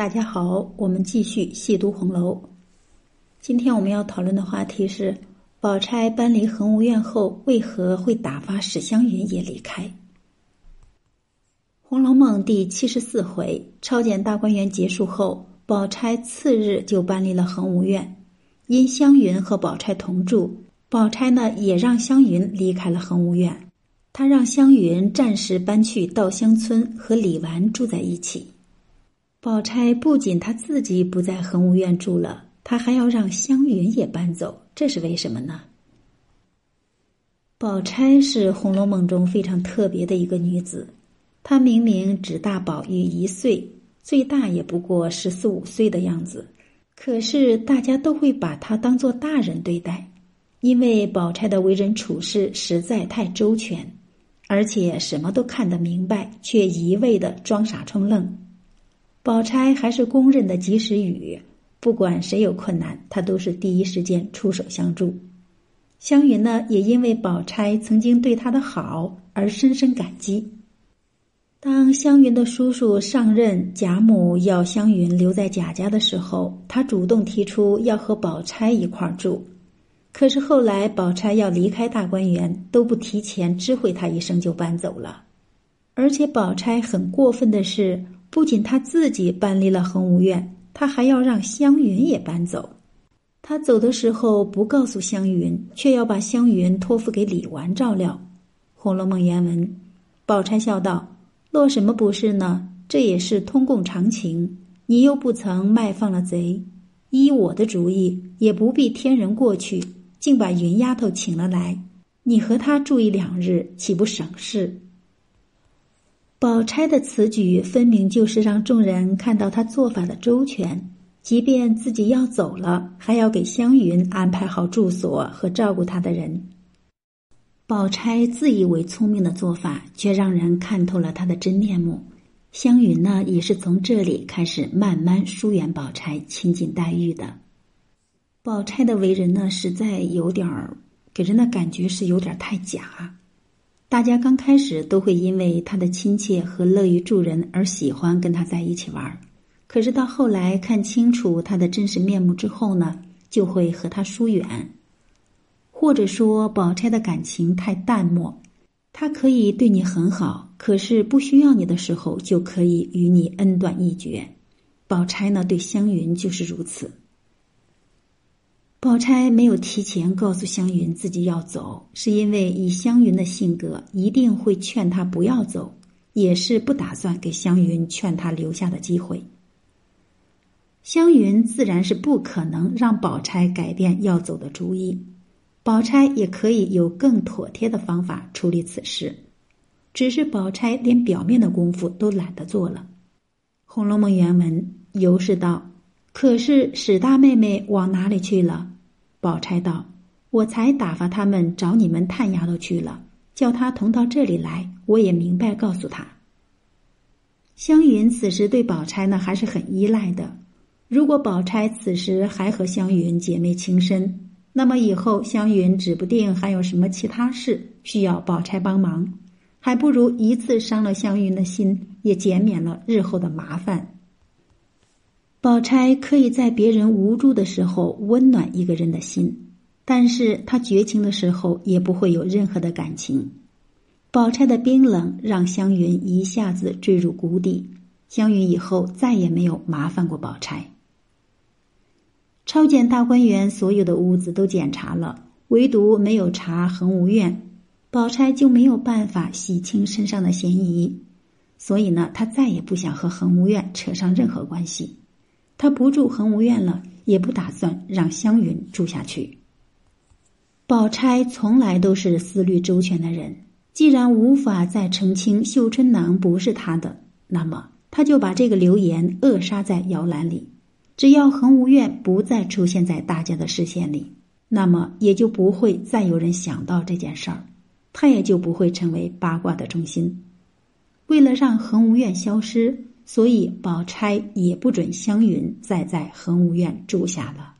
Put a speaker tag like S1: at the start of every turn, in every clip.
S1: 大家好，我们继续细读红楼。今天我们要讨论的话题是：宝钗搬离恒芜院后，为何会打发史湘云也离开？《红楼梦》第七十四回抄检大观园结束后，宝钗次日就搬离了恒芜院。因湘云和宝钗同住，宝钗呢也让湘云离开了恒芜院。她让湘云暂时搬去稻香村和李纨住在一起。宝钗不仅她自己不在恒芜院住了，她还要让湘云也搬走，这是为什么呢？宝钗是《红楼梦》中非常特别的一个女子，她明明只大宝玉一岁，最大也不过十四五岁的样子，可是大家都会把她当做大人对待，因为宝钗的为人处事实在太周全，而且什么都看得明白，却一味的装傻充愣。宝钗还是公认的及时雨，不管谁有困难，她都是第一时间出手相助。湘云呢，也因为宝钗曾经对她的好而深深感激。当湘云的叔叔上任，贾母要湘云留在贾家的时候，她主动提出要和宝钗一块儿住。可是后来宝钗要离开大观园，都不提前知会她一声就搬走了。而且宝钗很过分的是。不仅他自己搬离了恒芜院，他还要让湘云也搬走。他走的时候不告诉湘云，却要把湘云托付给李纨照料。《红楼梦》原文，宝钗笑道：“落什么不是呢？这也是通共常情。你又不曾卖放了贼，依我的主意，也不必添人过去，竟把云丫头请了来，你和她住一两日，岂不省事？”宝钗的此举分明就是让众人看到她做法的周全，即便自己要走了，还要给湘云安排好住所和照顾她的人。宝钗自以为聪明的做法，却让人看透了她的真面目。湘云呢，也是从这里开始慢慢疏远宝钗，亲近黛玉的。宝钗的为人呢，实在有点儿给人的感觉是有点太假。大家刚开始都会因为他的亲切和乐于助人而喜欢跟他在一起玩儿，可是到后来看清楚他的真实面目之后呢，就会和他疏远，或者说宝钗的感情太淡漠，他可以对你很好，可是不需要你的时候就可以与你恩断义绝。宝钗呢，对湘云就是如此。宝钗没有提前告诉湘云自己要走，是因为以湘云的性格，一定会劝她不要走，也是不打算给湘云劝她留下的机会。湘云自然是不可能让宝钗改变要走的主意，宝钗也可以有更妥帖的方法处理此事，只是宝钗连表面的功夫都懒得做了。《红楼梦》原文尤氏道。可是史大妹妹往哪里去了？宝钗道：“我才打发他们找你们探丫头去了，叫她同到这里来。我也明白告诉她。”湘云此时对宝钗呢还是很依赖的。如果宝钗此时还和湘云姐妹情深，那么以后湘云指不定还有什么其他事需要宝钗帮忙，还不如一次伤了湘云的心，也减免了日后的麻烦。宝钗可以在别人无助的时候温暖一个人的心，但是她绝情的时候也不会有任何的感情。宝钗的冰冷让湘云一下子坠入谷底，湘云以后再也没有麻烦过宝钗。抄检大观园所有的屋子都检查了，唯独没有查恒芜院，宝钗就没有办法洗清身上的嫌疑，所以呢，她再也不想和恒芜院扯上任何关系。他不住恒无院了，也不打算让湘云住下去。宝钗从来都是思虑周全的人，既然无法再澄清绣春囊不是他的，那么他就把这个流言扼杀在摇篮里。只要恒无院不再出现在大家的视线里，那么也就不会再有人想到这件事儿，他也就不会成为八卦的中心。为了让恒无院消失。所以，宝钗也不准湘云再在恒芜院住下了。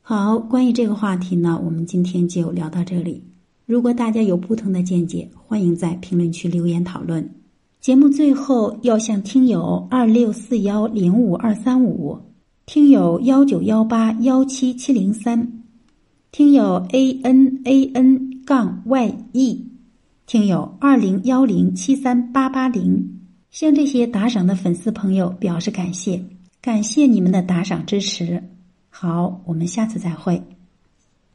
S1: 好，关于这个话题呢，我们今天就聊到这里。如果大家有不同的见解，欢迎在评论区留言讨论。节目最后要向听友二六四幺零五二三五、听友幺九幺八幺七七零三、听友 a n a n 杠 y e、听友二零幺零七三八八零，向这些打赏的粉丝朋友表示感谢，感谢你们的打赏支持。好，我们下次再会。